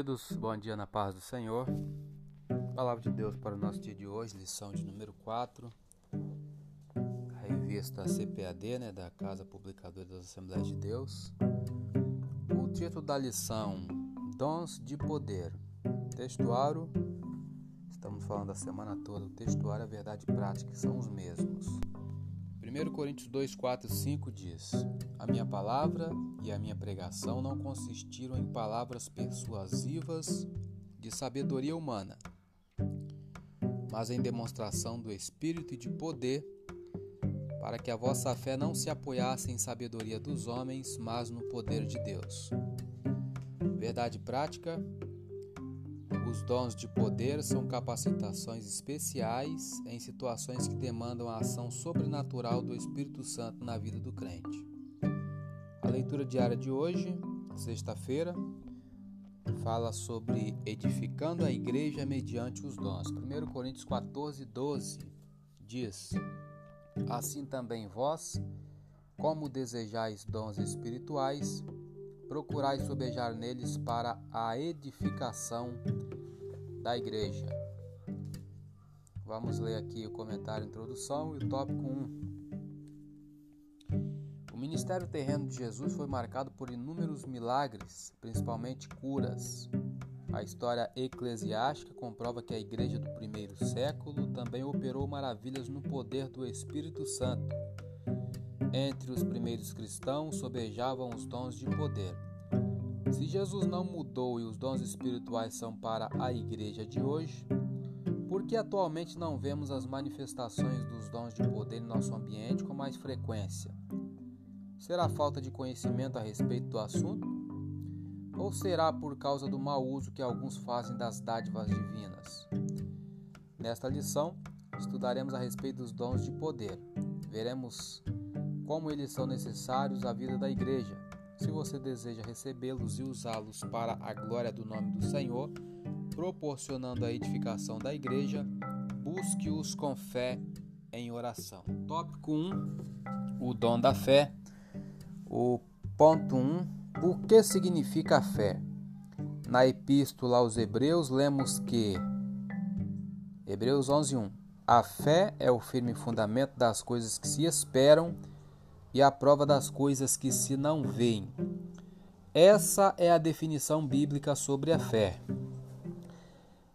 queridos, bom dia na paz do Senhor. Palavra de Deus para o nosso dia de hoje, lição de número 4, a revista CPAD, né, da Casa Publicadora das Assembleias de Deus. O título da lição: Dons de Poder. Textuário, estamos falando da semana toda, o textuário e a verdade prática são os mesmos. 1 Coríntios 2, 4 e 5 diz: A minha palavra e a minha pregação não consistiram em palavras persuasivas de sabedoria humana, mas em demonstração do Espírito e de poder, para que a vossa fé não se apoiasse em sabedoria dos homens, mas no poder de Deus. Verdade prática: os dons de poder são capacitações especiais em situações que demandam a ação sobrenatural do Espírito Santo na vida do crente. A leitura diária de hoje, sexta-feira, fala sobre edificando a igreja mediante os dons. 1 Coríntios 14, 12 diz: Assim também vós, como desejais dons espirituais, procurai sobejar neles para a edificação da igreja. Vamos ler aqui o comentário introdução e o tópico 1. O ministério terreno de Jesus foi marcado por inúmeros milagres, principalmente curas. A história eclesiástica comprova que a igreja do primeiro século também operou maravilhas no poder do Espírito Santo. Entre os primeiros cristãos sobejavam os dons de poder. Se Jesus não mudou e os dons espirituais são para a igreja de hoje, por que atualmente não vemos as manifestações dos dons de poder em nosso ambiente com mais frequência? Será falta de conhecimento a respeito do assunto? Ou será por causa do mau uso que alguns fazem das dádivas divinas? Nesta lição, estudaremos a respeito dos dons de poder. Veremos como eles são necessários à vida da igreja se você deseja recebê-los e usá-los para a glória do nome do Senhor, proporcionando a edificação da igreja, busque-os com fé em oração. Tópico 1: O dom da fé. O ponto 1: O que significa a fé? Na epístola aos Hebreus, lemos que Hebreus 11:1 A fé é o firme fundamento das coisas que se esperam e a prova das coisas que se não veem. Essa é a definição bíblica sobre a fé,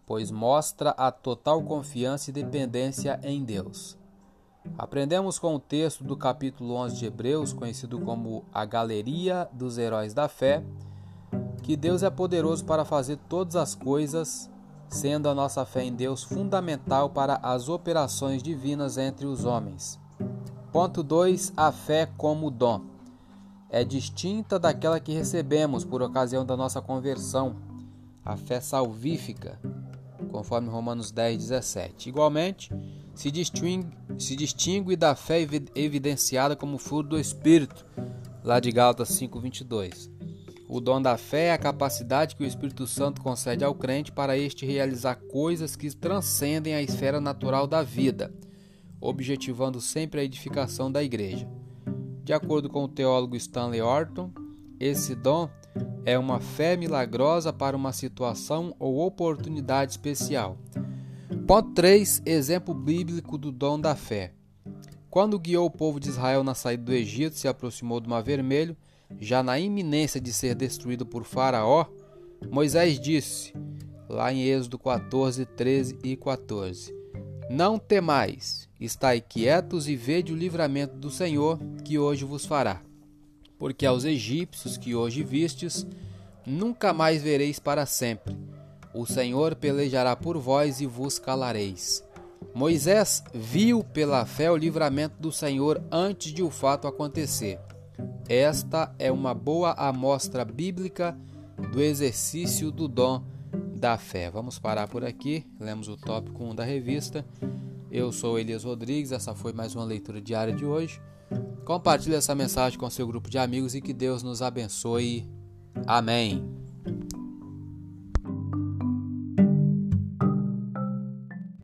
pois mostra a total confiança e dependência em Deus. Aprendemos com o texto do capítulo 11 de Hebreus, conhecido como a Galeria dos Heróis da Fé, que Deus é poderoso para fazer todas as coisas, sendo a nossa fé em Deus fundamental para as operações divinas entre os homens. Ponto 2. A fé como dom. É distinta daquela que recebemos por ocasião da nossa conversão, a fé salvífica, conforme Romanos 10, 17. Igualmente, se distingue, se distingue da fé evidenciada como fruto do Espírito, lá de Gálatas 5, 22. O dom da fé é a capacidade que o Espírito Santo concede ao crente para este realizar coisas que transcendem a esfera natural da vida objetivando sempre a edificação da igreja. De acordo com o teólogo Stanley Orton, esse dom é uma fé milagrosa para uma situação ou oportunidade especial. Ponto 3. Exemplo bíblico do dom da fé. Quando guiou o povo de Israel na saída do Egito, se aproximou do Mar Vermelho, já na iminência de ser destruído por Faraó, Moisés disse, lá em Êxodo 14, 13 e 14: Não temais, Estai quietos e vede o livramento do Senhor, que hoje vos fará. Porque aos egípcios que hoje vistes, nunca mais vereis para sempre. O Senhor pelejará por vós e vos calareis. Moisés viu pela fé o livramento do Senhor antes de o fato acontecer. Esta é uma boa amostra bíblica do exercício do dom da fé. Vamos parar por aqui. Lemos o tópico 1 da revista. Eu sou Elias Rodrigues, essa foi mais uma leitura diária de hoje. Compartilhe essa mensagem com seu grupo de amigos e que Deus nos abençoe. Amém.